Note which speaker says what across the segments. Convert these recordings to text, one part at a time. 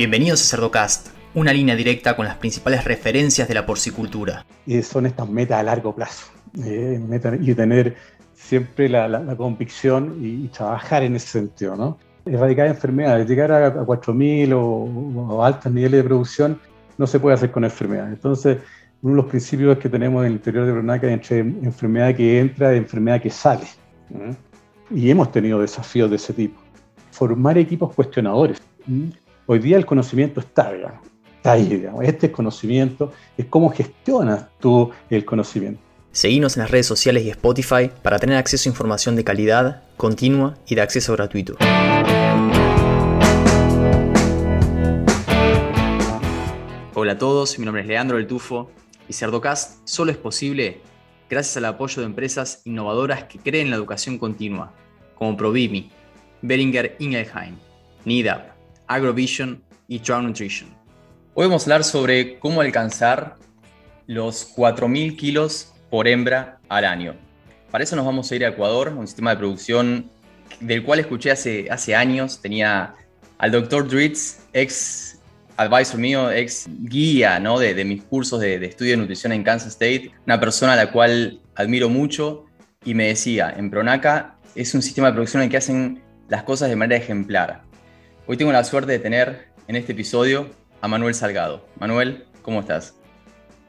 Speaker 1: Bienvenidos a Cerdocast, una línea directa con las principales referencias de la porcicultura.
Speaker 2: Y son estas metas a largo plazo eh, y tener siempre la, convicción y, trabajar en ese sentido, ¿no? Erradicar enfermedades, llegar a, 4.000 o, altos niveles de producción no se puede hacer con enfermedades. Entonces, uno de los principios que tenemos en el interior de Bronaca es entre enfermedad que entra y enfermedad que sale. Y hemos tenido desafíos de ese tipo. Formar equipos cuestionadores. Hoy día el conocimiento está, digamos, está ahí, digamos. Este conocimiento es cómo gestionas tú el conocimiento.
Speaker 1: Seguimos en las redes sociales y Spotify para tener acceso a información de calidad, continua y de acceso gratuito. Hola a todos, mi nombre es Leandro del Tufo y Cerdocast solo es posible gracias al apoyo de empresas innovadoras que creen en la educación continua, como Provimi, Beringer Ingelheim, NIDAP, Agrovision y Trout Nutrition. Hoy vamos a hablar sobre cómo alcanzar los 4.000 kilos por hembra al año. Para eso nos vamos a ir a Ecuador, un sistema de producción del cual escuché hace, años. Tenía al doctor Dritz, ex advisor mío, ex guía ¿no? de, mis cursos de, de, estudio de nutrición en Kansas State, una persona a la cual admiro mucho y me decía, en Pronaca es un sistema de producción en el que hacen las cosas de manera ejemplar. Hoy tengo la suerte de tener en este episodio a Manuel Salgado. Manuel, ¿cómo estás?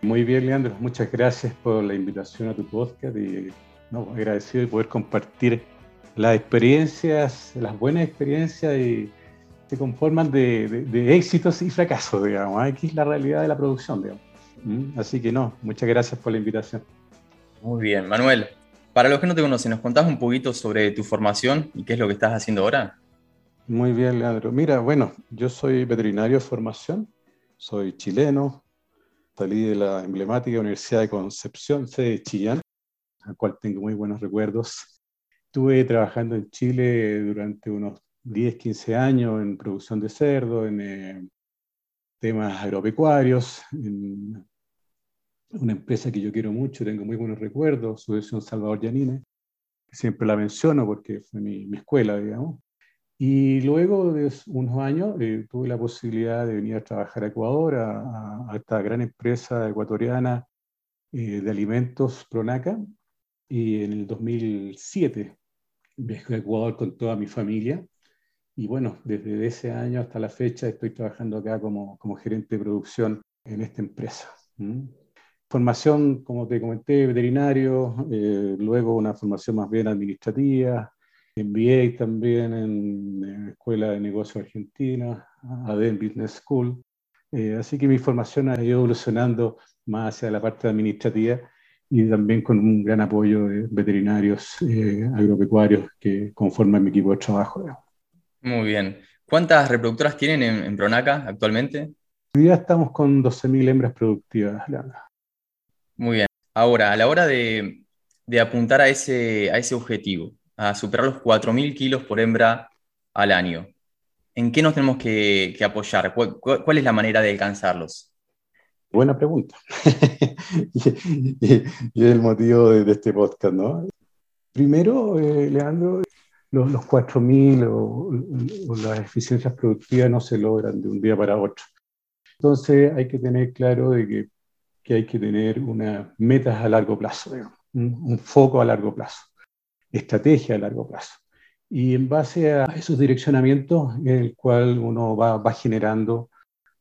Speaker 2: Muy bien, Leandro. Muchas gracias por la invitación a tu podcast y no, agradecido de poder compartir las experiencias, las buenas experiencias y se conforman de, éxitos y fracasos, digamos. Aquí es la realidad de la producción, digamos. ¿Mm? Así que no, muchas gracias por la invitación.
Speaker 1: Muy bien, Manuel. Para los que no te conocen, ¿nos contás un poquito sobre tu formación y qué es lo que estás haciendo ahora?
Speaker 2: Muy bien, Leandro. Mira, bueno, yo soy veterinario de formación, soy chileno, salí de la emblemática Universidad de Concepción, sede de Chillán, al cual tengo muy buenos recuerdos. Estuve trabajando en Chile durante unos 10, 15 años en producción de cerdo, en eh, temas agropecuarios, en una empresa que yo quiero mucho, tengo muy buenos recuerdos, Subvención Salvador Yanine, siempre la menciono porque fue mi, mi escuela, digamos. Y luego de unos años eh, tuve la posibilidad de venir a trabajar a Ecuador, a, esta gran empresa ecuatoriana eh, de alimentos Pronaca. Y en el 2007 viajé a Ecuador con toda mi familia. Y bueno, desde ese año hasta la fecha estoy trabajando acá como, como gerente de producción en esta empresa. Formación, como te comenté, veterinario, eh, luego una formación más bien administrativa, MBA también en, Escuela de Negocios Argentina, ADEN Business School. Eh, así que mi formación ha ido evolucionando más hacia la parte administrativa y también con un gran apoyo de veterinarios eh, agropecuarios que conforman mi equipo de trabajo.
Speaker 1: Muy bien. ¿Cuántas reproductoras tienen en, Pronaca actualmente?
Speaker 2: Hoy día estamos con 12.000 hembras productivas.
Speaker 1: Muy bien. Ahora, a la hora de, de apuntar a ese, a ese objetivo, a superar los 4.000 kilos por hembra al año. ¿En qué nos tenemos que, apoyar? ¿Cuál, es la manera de alcanzarlos?
Speaker 2: Buena pregunta. y, es el motivo de, este podcast, ¿no? Primero, eh, Leandro, los, los 4.000 o, las eficiencias productivas no se logran de un día para otro. Entonces hay que tener claro de que hay que tener unas metas a largo plazo, un foco a largo plazo estrategia a largo plazo. Y en base a esos direccionamientos, en el cual uno va, va generando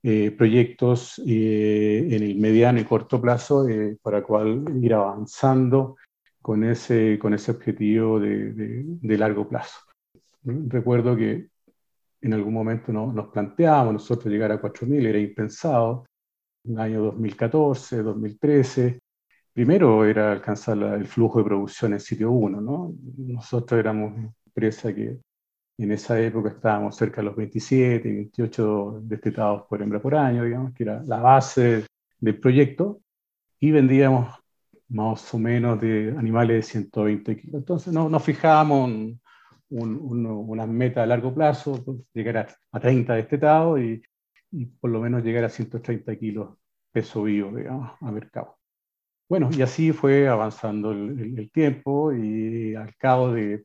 Speaker 2: eh, proyectos eh, en el mediano y corto plazo eh, para cual ir avanzando con ese, con ese objetivo de, de, largo plazo. Recuerdo que en algún momento no, nos planteábamos nosotros llegar a 4.000, era impensado, en el año 2014, 2013, primero era alcanzar el flujo de producción en sitio 1, ¿no? Nosotros éramos empresa que en esa época estábamos cerca de los 27, 28 destetados por hembra por año, digamos, que era la base del proyecto, y vendíamos más o menos de animales de 120 kilos. Entonces no, nos fijábamos un, una meta a largo plazo, llegar a, 30 destetados y, y por lo menos llegar a 130 kilos peso vivo, digamos, a mercado. Bueno, y así fue avanzando el, tiempo y al cabo de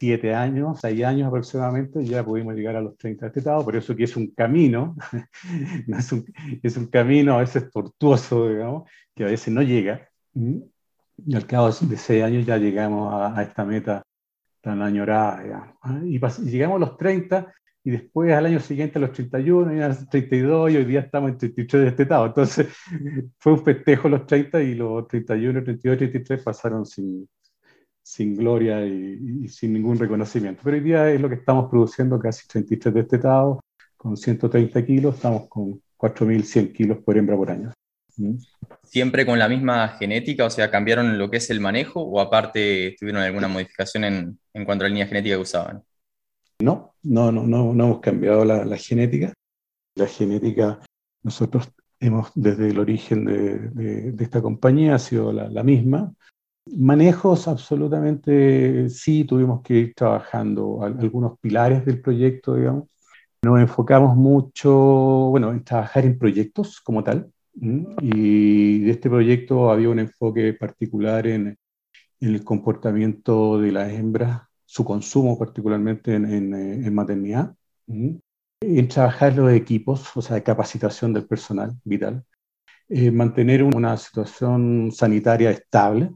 Speaker 2: siete años, seis años aproximadamente, ya pudimos llegar a los 30 destetados, por eso que es un camino, es, un, es, un, camino a veces tortuoso, digamos, que a veces no llega. Y al cabo de seis años ya llegamos a, esta meta tan añorada, Y, llegamos a los 30 y después al año siguiente a los 31, y a los 32 y hoy día estamos en 33 destetados. Entonces fue un festejo los 30 y los 31, 32, 33 pasaron sin, sin gloria y, sin ningún reconocimiento. Pero hoy día es lo que estamos produciendo, casi 33 destetados, con 130 kilos, estamos con 4.100 kilos por hembra por año.
Speaker 1: ¿Mm? ¿Siempre con la misma genética? O sea, ¿cambiaron lo que es el manejo o aparte tuvieron alguna modificación en, en cuanto a la línea genética que usaban?
Speaker 2: No, no, no, no, no hemos cambiado la, la, genética. La genética, nosotros hemos, desde el origen de, de, de esta compañía, ha sido la, la misma. Manejos, absolutamente sí, tuvimos que ir trabajando algunos pilares del proyecto, digamos. Nos enfocamos mucho, bueno, en trabajar en proyectos como tal, y de este proyecto había un enfoque particular en, en el comportamiento de las hembras, su consumo particularmente en, en, en maternidad, en trabajar los equipos, o sea, capacitación del personal vital, eh, mantener una situación sanitaria estable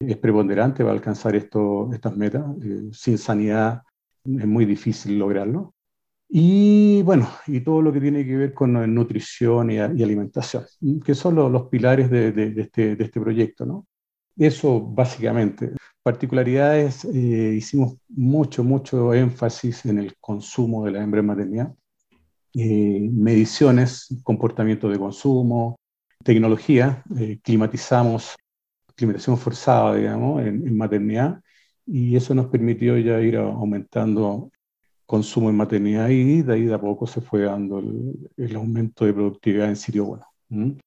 Speaker 2: es preponderante para alcanzar esto, estas metas. Eh, sin sanidad es muy difícil lograrlo. Y bueno, y todo lo que tiene que ver con nutrición y, alimentación, que son los, los pilares de, de, este, de, este, proyecto. ¿no? Eso básicamente. Particularidades, eh, hicimos mucho, mucho énfasis en el consumo de la hembra en maternidad eh, mediciones, comportamiento de consumo, tecnología, eh, climatizamos, climatización forzada, digamos, en, maternidad, y eso nos permitió ya ir aumentando consumo en maternidad y de ahí de a poco se fue dando el, aumento de productividad en sitio bueno.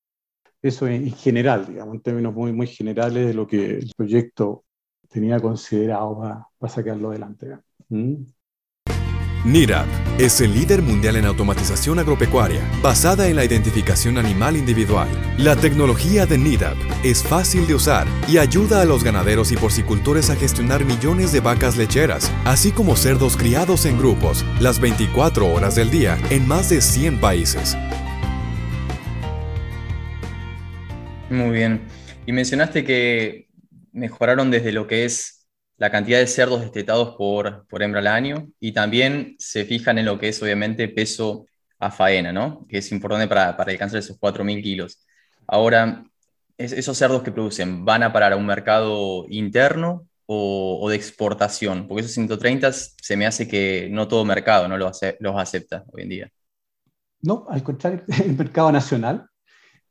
Speaker 2: Eso en, general, digamos, en términos muy, muy generales de lo que el proyecto tenía considerado para, sacarlo adelante.
Speaker 3: NIRAP es el líder mundial en automatización agropecuaria, basada en la identificación animal individual. La tecnología de NIDAP es fácil de usar y ayuda a los ganaderos y porcicultores a gestionar millones de vacas lecheras, así como cerdos criados en grupos, las 24 horas del día, en más de 100 países.
Speaker 1: Muy bien. Y mencionaste que mejoraron desde lo que es la cantidad de cerdos destetados por, por hembra al año y también se fijan en lo que es obviamente peso a faena, ¿no? que es importante para, para alcanzar esos 4.000 kilos. Ahora, ¿esos cerdos que producen van a parar a un mercado interno o, de exportación? Porque esos 130 se me hace que no todo mercado no los, los acepta hoy en día.
Speaker 2: No, al contrario, el mercado nacional,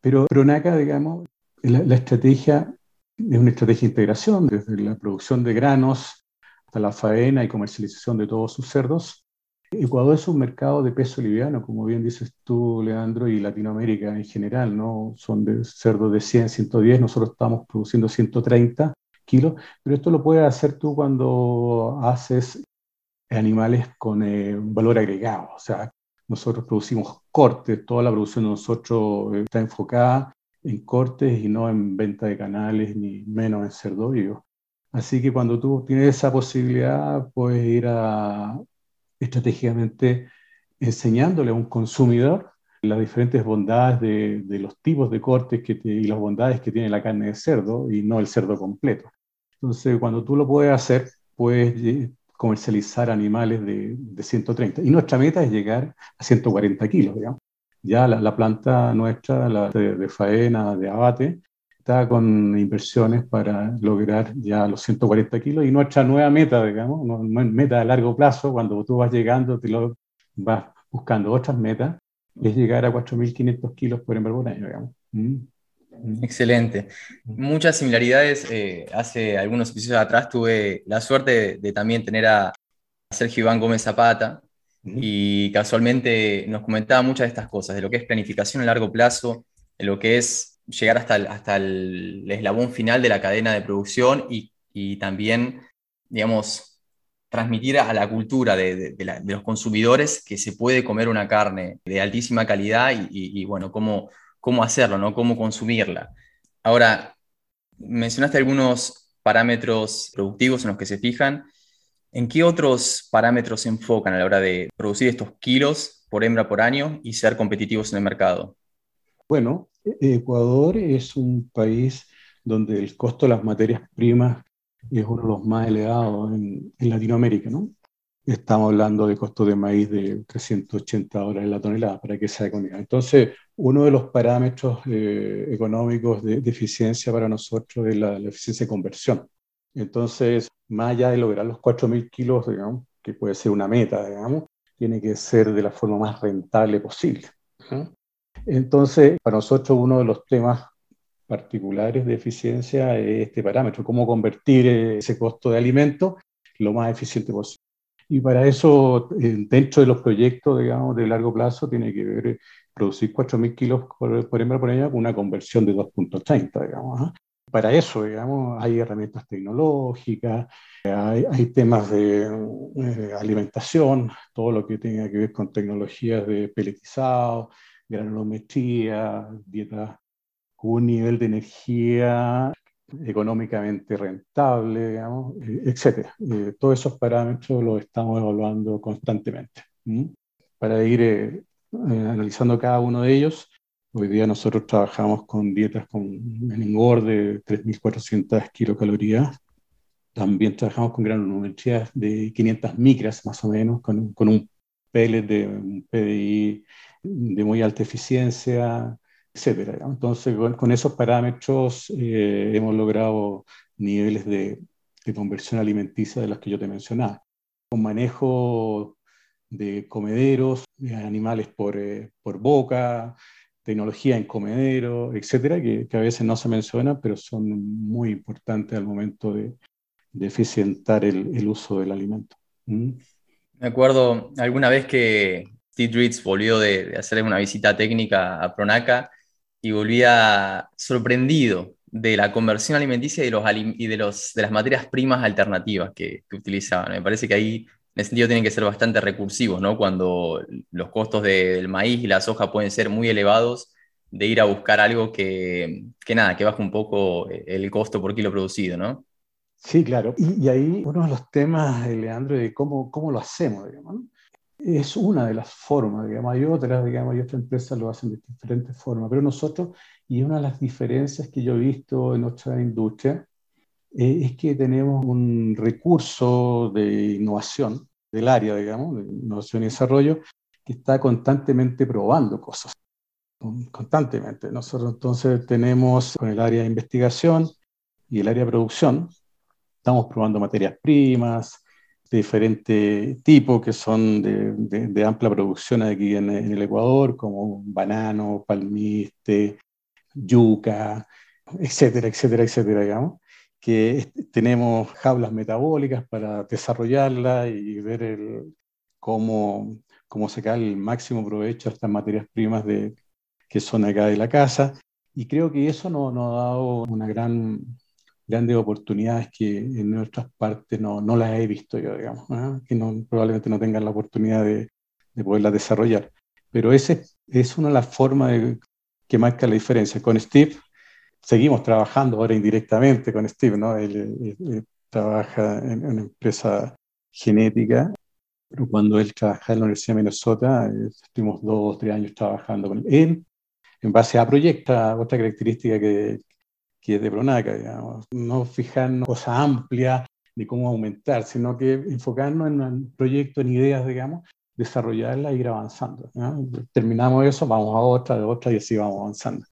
Speaker 2: pero Pronaca, digamos, la, la estrategia es una estrategia de integración, desde la producción de granos hasta la faena y comercialización de todos sus cerdos. Ecuador es un mercado de peso liviano, como bien dices tú, Leandro, y Latinoamérica en general, ¿no? Son de cerdos de 100, 110, nosotros estamos produciendo 130 kilos, pero esto lo puedes hacer tú cuando haces animales con eh, valor agregado, o sea, nosotros producimos cortes, toda la producción de nosotros está enfocada en cortes y no en venta de canales ni menos en cerdo Así que cuando tú tienes esa posibilidad, puedes ir a, estratégicamente enseñándole a un consumidor las diferentes bondades de, los tipos de cortes y las bondades que tiene la carne de cerdo y no el cerdo completo. Entonces, cuando tú lo puedes hacer, puedes eh, comercializar animales de, de 130. Y nuestra meta es llegar a 140 kilos, digamos ya la, planta nuestra, la de, faena, de abate, está con inversiones para lograr ya los 140 kilos y nuestra nueva meta, digamos, meta a largo plazo, cuando tú vas llegando, te lo vas buscando otras metas, es llegar a 4.500 kilos por hembra por año, digamos. Mm.
Speaker 1: Mm. Excelente. Mm. Muchas similaridades. Eh, hace algunos episodios atrás tuve la suerte de, también tener a Sergio Iván Gómez Zapata, y casualmente nos comentaba muchas de estas cosas, de lo que es planificación a largo plazo, de lo que es llegar hasta el, hasta el eslabón final de la cadena de producción y, y también, digamos, transmitir a la cultura de, los consumidores que se puede comer una carne de altísima calidad y, y, bueno, cómo, cómo hacerlo, ¿no? cómo consumirla. Ahora, mencionaste algunos parámetros productivos en los que se fijan ¿En qué otros parámetros se enfocan a la hora de producir estos kilos por hembra por año y ser competitivos en el mercado?
Speaker 2: Bueno, Ecuador es un país donde el costo de las materias primas es uno de los más elevados en, Latinoamérica, ¿no? Estamos hablando de costos de maíz de 380 dólares la tonelada, para que sea económica. Entonces, uno de los parámetros eh, económicos de, eficiencia para nosotros es la, eficiencia de conversión. Entonces, más allá de lograr los 4.000 kilos, digamos, que puede ser una meta, digamos, tiene que ser de la forma más rentable posible. Entonces, para nosotros uno de los temas particulares de eficiencia es este parámetro, cómo convertir ese costo de alimento lo más eficiente posible. Y para eso, eh, dentro de los proyectos, digamos, de largo plazo, tiene que ver eh, producir 4.000 kilos por, hembra por año con una conversión de 2.30, digamos. Para eso, digamos, hay herramientas tecnológicas, hay, hay temas de eh, alimentación, todo lo que tenga que ver con tecnologías de peletizado, granulometría, dieta con un nivel de energía económicamente rentable, digamos, eh, etcétera. Eh, todos esos parámetros los estamos evaluando constantemente. Para ir eh, analizando cada uno de ellos, hoy día nosotros trabajamos con dietas con engorde de 3.400 kilocalorías. También trabajamos con granulometría de 500 micras, más o menos, con, con un pellet de un PDI de muy alta eficiencia, etcétera. Entonces, con, esos parámetros eh, hemos logrado niveles de, conversión alimenticia de los que yo te mencionaba. Con manejo de comederos, de animales por, eh, por boca, tecnología en comedero, etcétera, que, a veces no se menciona, pero son muy importantes al momento de, de eficientar el, uso del alimento. ¿Mm?
Speaker 1: Me acuerdo alguna vez que Steve Ritz volvió de, de, hacer una visita técnica a Pronaca y volvía sorprendido de la conversión alimenticia y de, los, de, las materias primas alternativas que, que, utilizaban. Me parece que ahí, ese sentido, tienen que ser bastante recursivos, ¿no? Cuando los costos del maíz y la soja pueden ser muy elevados, de ir a buscar algo que, que nada, que baje un poco el costo por kilo producido, ¿no?
Speaker 2: Sí, claro. Y, y ahí uno de los temas, Leandro, de cómo, cómo lo hacemos, digamos, ¿no? es una de las formas, digamos, hay otras, digamos, hay otras empresas lo hacen de diferentes formas, pero nosotros, y una de las diferencias que yo he visto en nuestra industria, eh, es que tenemos un recurso de innovación del área, digamos, de innovación y desarrollo, que está constantemente probando cosas, constantemente. Nosotros entonces tenemos con el área de investigación y el área de producción, estamos probando materias primas, de diferente tipo, que son de, amplia producción aquí en, en, el Ecuador, como banano, palmiste, yuca, etcétera, etcétera, etcétera, digamos, que tenemos jaulas metabólicas para desarrollarla y ver el, cómo, cómo sacar el máximo provecho a estas materias primas de, que son acá de la casa. Y creo que eso nos, nos ha dado una gran grandes oportunidades que en otras partes no, no las he visto yo, digamos, ¿ah? que no, probablemente no tengan la oportunidad de, de poderlas desarrollar. Pero ese es una de las formas que marca la diferencia. Con Steve seguimos trabajando ahora indirectamente con Steve, ¿no? Él, trabaja en una empresa genética, pero cuando él trabajaba en la Universidad de Minnesota, eh, estuvimos dos o tres años trabajando con él en base a proyectos, otra característica que, que es de Pronaca, digamos. No fijarnos cosas amplias de cómo aumentar, sino que enfocarnos en un proyecto, en ideas, digamos, desarrollarlas e ir avanzando. Terminamos eso, vamos a otra, de otra y así vamos avanzando.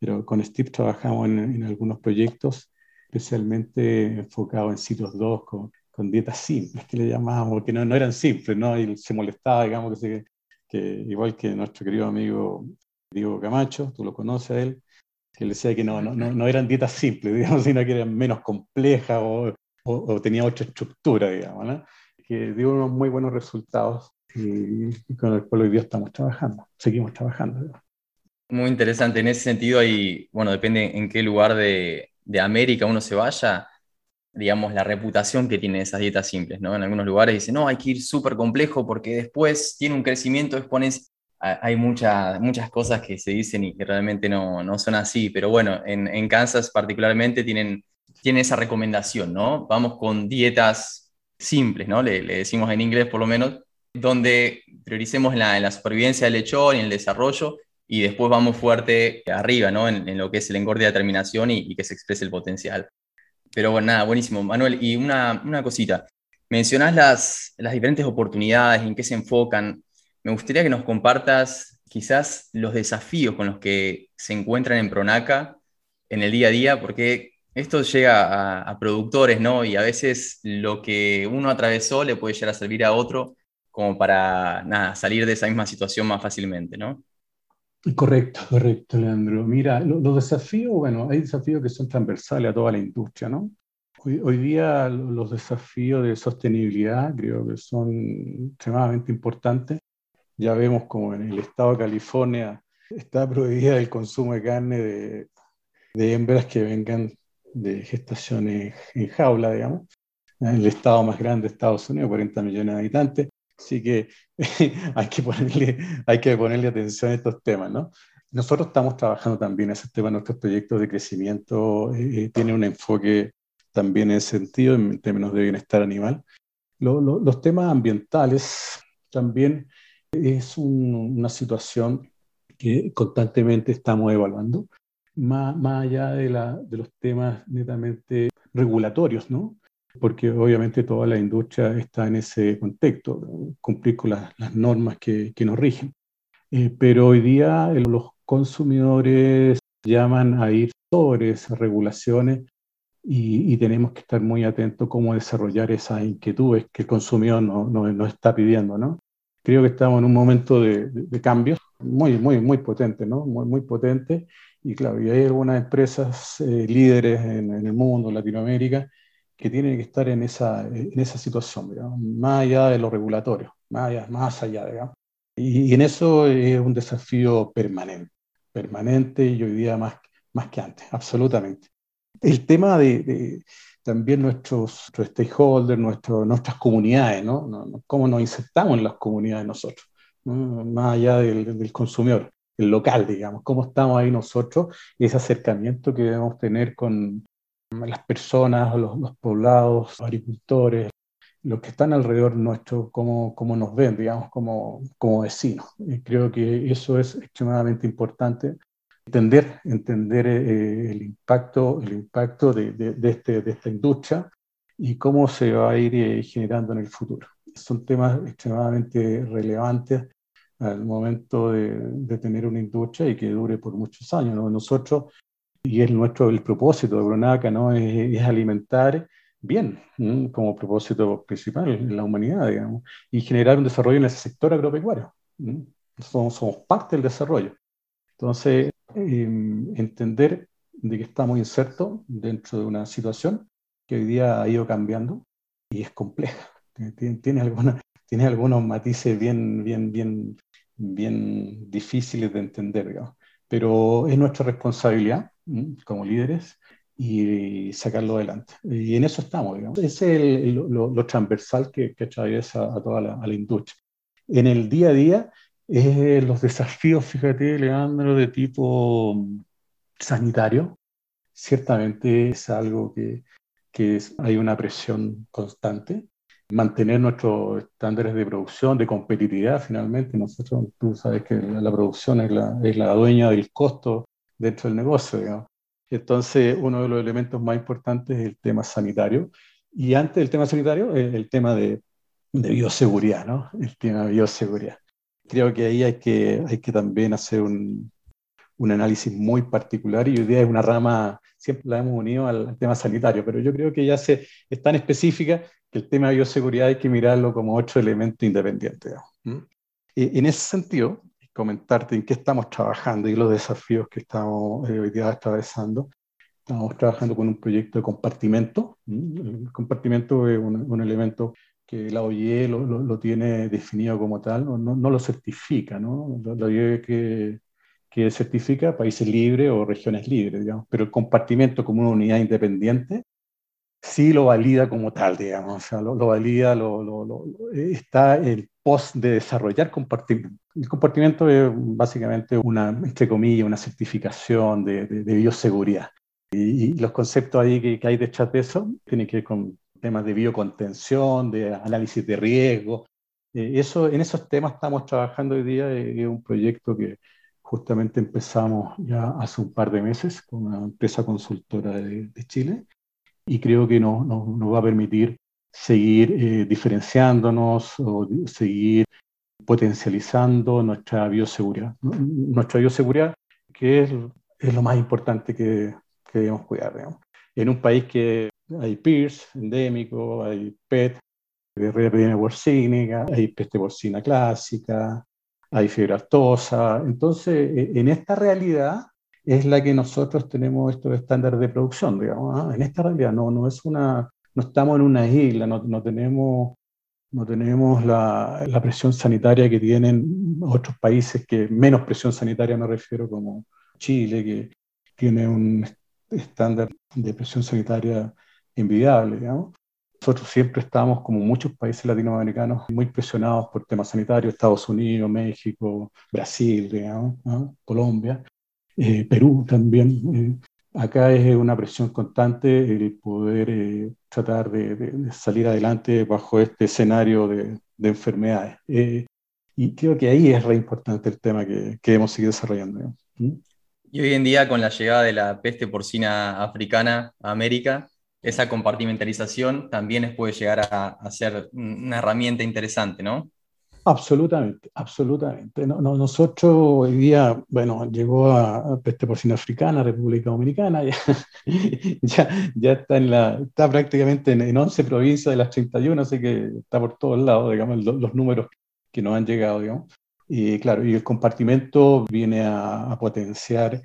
Speaker 2: Pero con Steve trabajamos en, en algunos proyectos, especialmente enfocados en sitios 2, con, con, dietas simples, que le llamábamos, porque no, no eran simples, ¿no? Y se molestaba, digamos, que, se, que igual que nuestro querido amigo Diego Camacho, tú lo conoces a él, que le decía que no, no, no, eran dietas simples, digamos, sino que eran menos complejas o, o, tenía otra estructura, digamos, ¿no? que dio unos muy buenos resultados y, con el cual hoy día estamos trabajando, seguimos trabajando.
Speaker 1: Muy interesante, en ese sentido, y bueno, depende en qué lugar de, de América uno se vaya, digamos, la reputación que tienen esas dietas simples, ¿no? En algunos lugares dicen, no, hay que ir súper complejo porque después tiene un crecimiento exponencial hay muchas muchas cosas que se dicen y que realmente no, no son así, pero bueno, en, en, Kansas particularmente tienen, tienen esa recomendación, ¿no? Vamos con dietas simples, ¿no? Le, decimos en inglés por lo menos, donde prioricemos en la, supervivencia del lechón y el desarrollo y después vamos fuerte arriba, ¿no? En, lo que es el engorde de terminación y, que se exprese el potencial. Pero bueno, nada, buenísimo. Manuel, y una, una cosita. Mencionás las, las diferentes oportunidades, en qué se enfocan. Me gustaría que nos compartas quizás los desafíos con los que se encuentran en Pronaca en el día a día, porque esto llega a, productores, ¿no? Y a veces lo que uno atravesó le puede llegar a servir a otro como para, nada, salir de esa misma situación más fácilmente, ¿no?
Speaker 2: Correcto, correcto, Leandro. Mira, los desafíos, bueno, hay desafíos que son transversales a toda la industria, ¿no? Hoy, hoy, día los desafíos de sostenibilidad creo que son extremadamente importantes. Ya vemos como en el estado de California está prohibida el consumo de carne de, de hembras que vengan de gestaciones en jaula, digamos, el estado más grande de Estados Unidos, 40 millones de habitantes. Así que hay, que ponerle, hay que ponerle atención a estos temas, ¿no? Nosotros estamos trabajando también ese tema, nuestros proyectos de crecimiento eh, eh, tienen un enfoque también en ese sentido, en términos de bienestar animal. los temas ambientales también es una situación que constantemente estamos evaluando más, más allá de, la, de los temas netamente regulatorios, ¿no? Porque obviamente toda la industria está en ese contexto, cumplir con las, las normas que, que, nos rigen. Eh, pero hoy día eh, los consumidores llaman a ir sobre esas regulaciones y, y, tenemos que estar muy atentos a cómo desarrollar esas inquietudes que el consumidor nos no, no está pidiendo, ¿no? Creo que estamos en un momento de, de, de cambios muy, muy, muy potente, ¿no? Muy, muy potente y claro, y hay algunas empresas eh, líderes en, el mundo, en Latinoamérica, que tienen que estar en esa, en esa situación, digamos, más allá de lo regulatorio, más allá, más allá digamos. Y, en eso es un desafío permanente, permanente y hoy día más, más que antes, absolutamente. El tema de, también nuestros, stakeholders, nuestro, nuestras comunidades, ¿no? Cómo nos insertamos en las comunidades nosotros, más allá del, del consumidor el local, digamos, cómo estamos ahí nosotros y ese acercamiento que debemos tener con las personas, los, los poblados, los agricultores, los que están alrededor nuestro, cómo, cómo nos ven, digamos, como, como vecinos. Y creo que eso es extremadamente importante, entender, entender eh, el impacto, el impacto de, de, este, de, esta industria y cómo se va a ir eh, generando en el futuro. Son temas extremadamente relevantes al momento de, tener una industria y que dure por muchos años. Nosotros, y es nuestro el propósito de Brunaca, ¿no? es, alimentar bien como propósito principal en la humanidad, digamos, y generar un desarrollo en ese sector agropecuario. Somos, somos, parte del desarrollo. Entonces, em, entender de que estamos insertos dentro de una situación que hoy día ha ido cambiando y es compleja. Tiene, tiene, alguna, tiene algunos matices bien, bien, bien bien difíciles de entender, digamos. pero es nuestra responsabilidad como líderes y sacarlo adelante. Y en eso estamos, digamos. Ese es lo, transversal que, que atraviesa a toda la, industria. En el día a día, es los desafíos, fíjate, Leandro, de tipo sanitario, ciertamente es algo que, que hay una presión constante mantener nuestros estándares de producción, de competitividad finalmente. Nosotros, tú sabes que la, producción es la, es la, dueña del costo dentro del negocio. Digamos. Entonces, uno de los elementos más importantes es el tema sanitario. Y antes del tema sanitario, el, el tema de, de, bioseguridad, ¿no? El tema de bioseguridad. Creo que ahí hay que, hay que también hacer un, un análisis muy particular y hoy día es una rama, siempre la hemos unido al, tema sanitario, pero yo creo que ya se, es tan específica que el tema de bioseguridad hay que mirarlo como otro elemento independiente. Y en ese sentido, comentarte en qué estamos trabajando y los desafíos que estamos eh, hoy día atravesando. Estamos trabajando con un proyecto de compartimento. El compartimento es un, elemento que la OIE lo, lo, tiene definido como tal, no, no, lo certifica, ¿no? La OIE que, que certifica países libres o regiones libres, digamos, pero el compartimento como una unidad independiente sí lo valida como tal, digamos, o sea, lo, valida, lo, lo, está el post de desarrollar compartimiento. El compartimiento es básicamente una, entre comillas, una certificación de, de, bioseguridad. Y, los conceptos ahí que, hay detrás de eso tienen que ver con temas de biocontención, de análisis de riesgo. Eh, eso, en esos temas estamos trabajando hoy día, es un proyecto que justamente empezamos ya hace un par de meses con una empresa consultora de, Chile y creo que nos, va a permitir seguir eh, diferenciándonos o seguir potencializando nuestra bioseguridad. Nuestra bioseguridad, que es, es lo más importante que, que debemos cuidar. En un país que hay PIRS endémico, hay PET, de porcínica, hay peste porcina clásica, hay fiebre aftosa. Entonces, e, en esta realidad es la que nosotros tenemos estos estándares de producción, digamos. ¿ah? En esta realidad no, no es una, no estamos en una isla, no, no tenemos, no tenemos la, la, presión sanitaria que tienen otros países que menos presión sanitaria me refiero como Chile, que tiene un estándar de presión sanitaria envidiable, digamos. Nosotros siempre estamos, como muchos países latinoamericanos, muy presionados por temas sanitarios, Estados Unidos, México, Brasil, digamos, Colombia, eh, Perú también. Eh, acá es una presión constante el poder eh, tratar de, salir adelante bajo este escenario de, enfermedades. y creo que ahí es re importante el tema que, debemos seguir desarrollando.
Speaker 1: Y hoy en día, con la llegada de la peste porcina africana a América, esa compartimentalización también puede llegar a, ser una herramienta interesante, ¿no?
Speaker 2: Absolutamente, absolutamente. nosotros hoy día, bueno, llegó a peste porcina africana, República Dominicana, ya, ya, está, en la, está prácticamente en, 11 provincias de las 31, así que está por todos lados, digamos, los, números que nos han llegado, digamos. Y claro, y el compartimento viene a, potenciar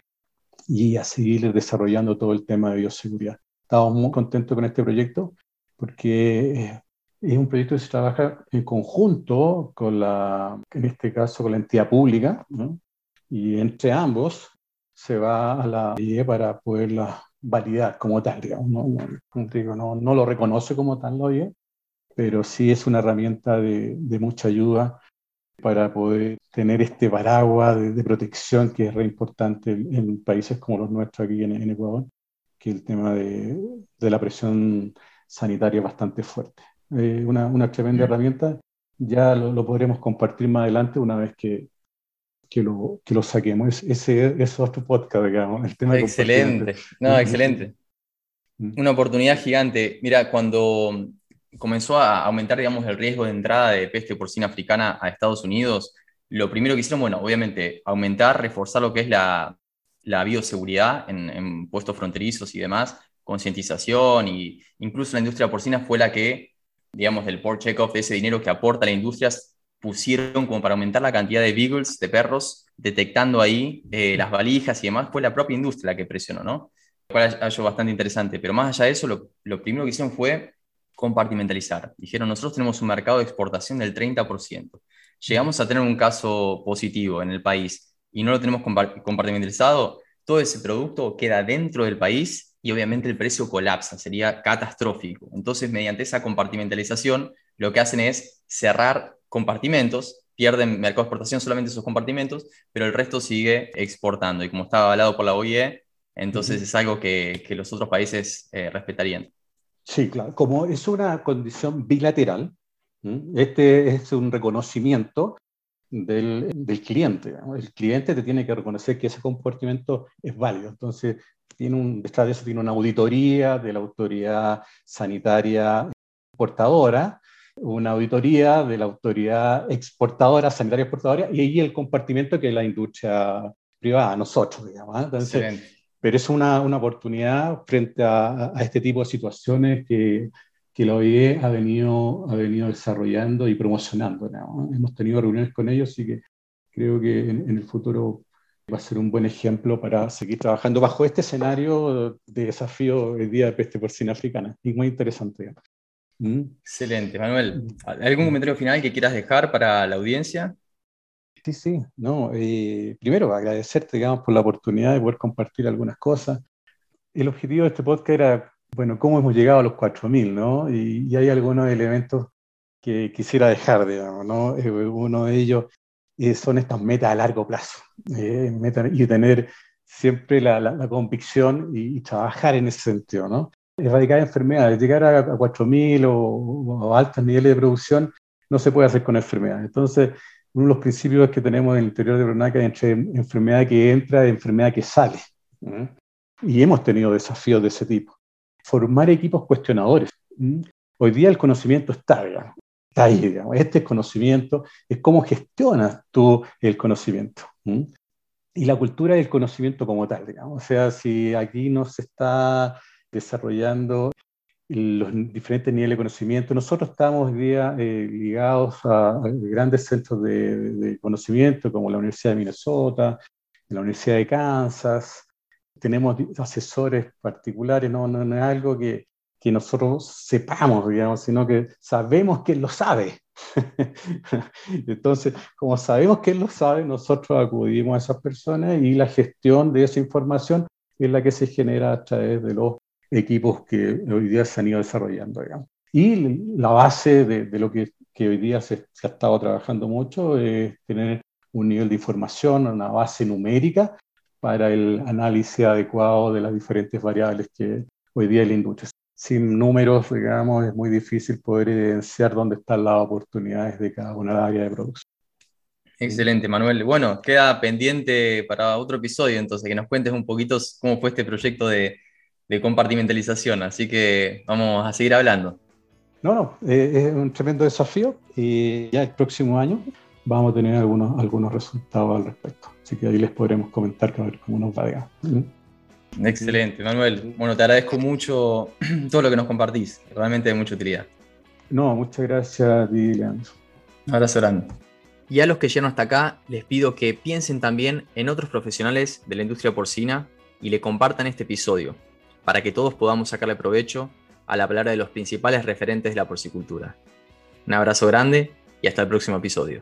Speaker 2: y a seguir desarrollando todo el tema de bioseguridad. Estamos muy contentos con este proyecto porque es un proyecto que se trabaja en conjunto con la, en este caso, con la entidad pública, y entre ambos se va a la IE para poderla validar como tal, digamos. No, no, no, no lo reconoce como tal la OIE, pero sí es una herramienta de, de mucha ayuda para poder tener este paraguas de, protección que es re importante en, países como los nuestros aquí en, Ecuador, que el tema de, de, la presión sanitaria es bastante fuerte. Eh, una, una, tremenda herramienta, ya lo, podremos compartir más adelante una vez que, que, lo, que lo saquemos. ese es otro podcast, digamos. El tema
Speaker 1: excelente, no, excelente. Una oportunidad gigante. Mira, cuando comenzó a aumentar, digamos, el riesgo de entrada de peste porcina africana a Estados Unidos, lo primero que hicieron, bueno, obviamente, aumentar, reforzar lo que es la, la bioseguridad en, puestos fronterizos y demás, concientización, y incluso la industria porcina fue la que, digamos, del port check-off ese dinero que aporta la industria, pusieron como para aumentar la cantidad de beagles, de perros, detectando ahí eh, las valijas y demás, fue la propia industria la que presionó, ¿no? Fue algo bastante interesante, pero más allá de eso, lo, lo primero que hicieron fue compartimentalizar. Dijeron, nosotros tenemos un mercado de exportación del 30%. Llegamos a tener un caso positivo en el país y no lo tenemos compartimentalizado, todo ese producto queda dentro del país y obviamente el precio colapsa, sería catastrófico. Entonces, mediante esa compartimentalización, lo que hacen es cerrar compartimentos, pierden mercado de exportación solamente esos compartimentos, pero el resto sigue exportando. Y como estaba avalado por la OIE, entonces es algo que, los otros países eh, respetarían.
Speaker 2: Sí, claro. Como es una condición bilateral, este es un reconocimiento del, del, cliente. El cliente te tiene que reconocer que ese comportamiento es válido. Entonces, tiene un, detrás de eso tiene una auditoría de la autoridad sanitaria exportadora, una auditoría de la autoridad exportadora, sanitaria exportadora, y ahí el compartimiento que es la industria privada, nosotros, digamos. Entonces, pero es una, una oportunidad frente a, a, este tipo de situaciones que, que la OIE ha venido, ha venido desarrollando y promocionando. Hemos tenido reuniones con ellos y que creo que en, el futuro va a ser un buen ejemplo para seguir trabajando bajo este escenario de desafío el día de peste porcina africana. Y muy interesante.
Speaker 1: ¿Mm? Excelente, Manuel. ¿Algún comentario final que quieras dejar para la audiencia?
Speaker 2: Sí, sí, no, eh, primero agradecerte, digamos, por la oportunidad de poder compartir algunas cosas. El objetivo de este podcast era, bueno, cómo hemos llegado a los 4.000, ¿no? Y, hay algunos elementos que quisiera dejar, digamos, ¿no? Eh, uno de ellos eh, son estas metas a largo plazo, y tener siempre la, convicción y, trabajar en ese sentido, ¿no? erradicar enfermedades. Llegar a, 4.000 o, o, altos niveles de producción no se puede hacer con enfermedades. Entonces, uno de los principios que tenemos en el interior de Bronaca es entre enfermedad que entra y enfermedad que sale. Y hemos tenido desafíos de ese tipo. Formar equipos cuestionadores. Hoy día el conocimiento está, digamos, ahí, digamos. Este conocimiento es cómo gestionas tú el conocimiento. Y la cultura del conocimiento como tal, digamos. O sea, si aquí no se está desarrollando los diferentes niveles de conocimiento. Nosotros estamos hoy día eh, ligados a, grandes centros de, conocimiento como la Universidad de Minnesota, la Universidad de Kansas. Tenemos asesores particulares, no, no, no es algo que, que, nosotros sepamos, digamos, sino que sabemos quién lo sabe. Entonces, como sabemos quién lo sabe, nosotros acudimos a esas personas y la gestión de esa información es la que se genera a través de los equipos que hoy día se han ido desarrollando. Digamos. Y la base de, lo que, hoy día se, ha estado trabajando mucho es tener un nivel de información, una base numérica para el análisis adecuado de las diferentes variables que hoy día la industria. Sin números, digamos, es muy difícil poder evidenciar dónde están las oportunidades de cada una de las áreas de producción.
Speaker 1: Excelente, Manuel. Bueno, queda pendiente para otro episodio, entonces, que nos cuentes un poquito cómo fue este proyecto de, de compartimentalización, así que vamos a seguir hablando.
Speaker 2: No, no, eh, es un tremendo desafío y ya el próximo año vamos a tener algunos, algunos resultados al respecto. Así que ahí les podremos comentar cómo nos va.
Speaker 1: ¿Mm? Excelente, Manuel. Bueno, te agradezco mucho todo lo que nos compartís, realmente de mucha utilidad.
Speaker 2: No, muchas gracias a ti, Leandro.
Speaker 1: Un abrazo grande. Y a los que llegan hasta acá, les pido que piensen también en otros profesionales de la industria porcina y le compartan este episodio para que todos podamos sacarle provecho a la palabra de los principales referentes de la porcicultura. Un abrazo grande y hasta el próximo episodio.